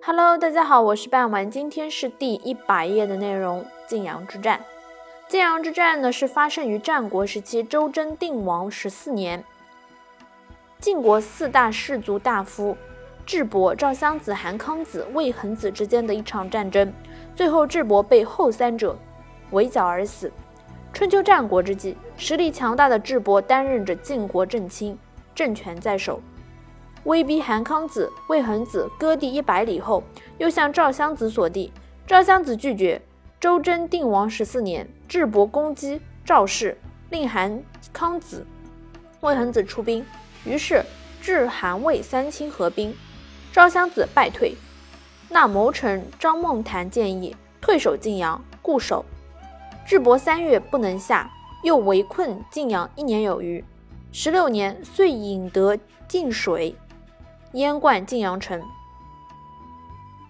Hello，大家好，我是半丸，今天是第一百页的内容。晋阳之战，晋阳之战呢是发生于战国时期周真定王十四年。晋国四大氏族大夫智伯、赵襄子、韩康子、魏恒子之间的一场战争，最后智伯被后三者围剿而死。春秋战国之际，实力强大的智伯担任着晋国正卿，政权在手。威逼韩康子、魏恒子割地一百里后，又向赵襄子所地，赵襄子拒绝。周真定王十四年，智伯攻击赵氏，令韩康子、魏恒子出兵，于是智、韩、魏三卿合兵，赵襄子败退。那谋臣张孟谈建议退守晋阳，固守。智伯三月不能下，又围困晋阳一年有余。十六年，遂引得晋水。淹灌晋阳城，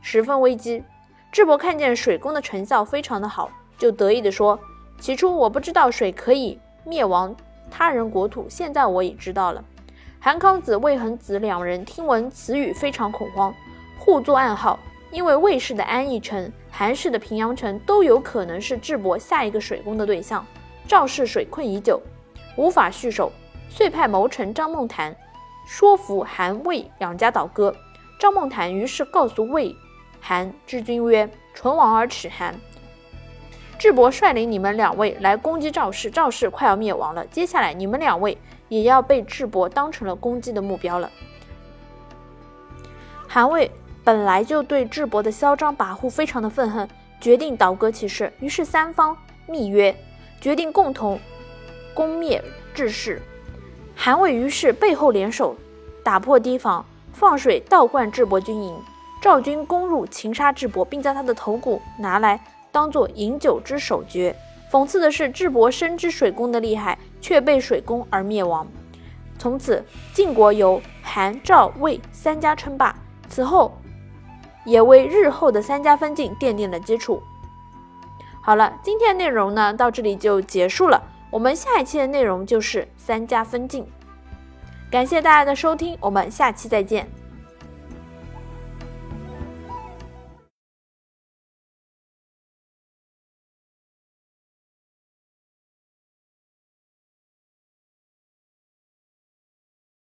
十分危机。智伯看见水攻的成效非常的好，就得意地说：“起初我不知道水可以灭亡他人国土，现在我已知道了。”韩康子、魏恒子两人听闻此语，非常恐慌，互作暗号。因为魏氏的安邑城、韩氏的平阳城都有可能是智伯下一个水攻的对象。赵氏水困已久，无法续守，遂派谋臣张孟谈。说服韩魏两家倒戈，赵孟坦于是告诉魏、韩之君曰：“唇亡而齿寒。智伯率领你们两位来攻击赵氏，赵氏快要灭亡了。接下来你们两位也要被智伯当成了攻击的目标了。”韩魏本来就对智伯的嚣张跋扈非常的愤恨，决定倒戈其事。于是三方密约，决定共同攻灭智氏。韩魏于是背后联手，打破堤防，放水倒灌智伯军营。赵军攻入，擒杀智伯，并将他的头骨拿来当做饮酒之首爵。讽刺的是，智伯深知水攻的厉害，却被水攻而灭亡。从此，晋国由韩、赵、魏三家称霸。此后，也为日后的三家分晋奠定了基础。好了，今天内容呢，到这里就结束了。我们下一期的内容就是三家分晋，感谢大家的收听，我们下期再见。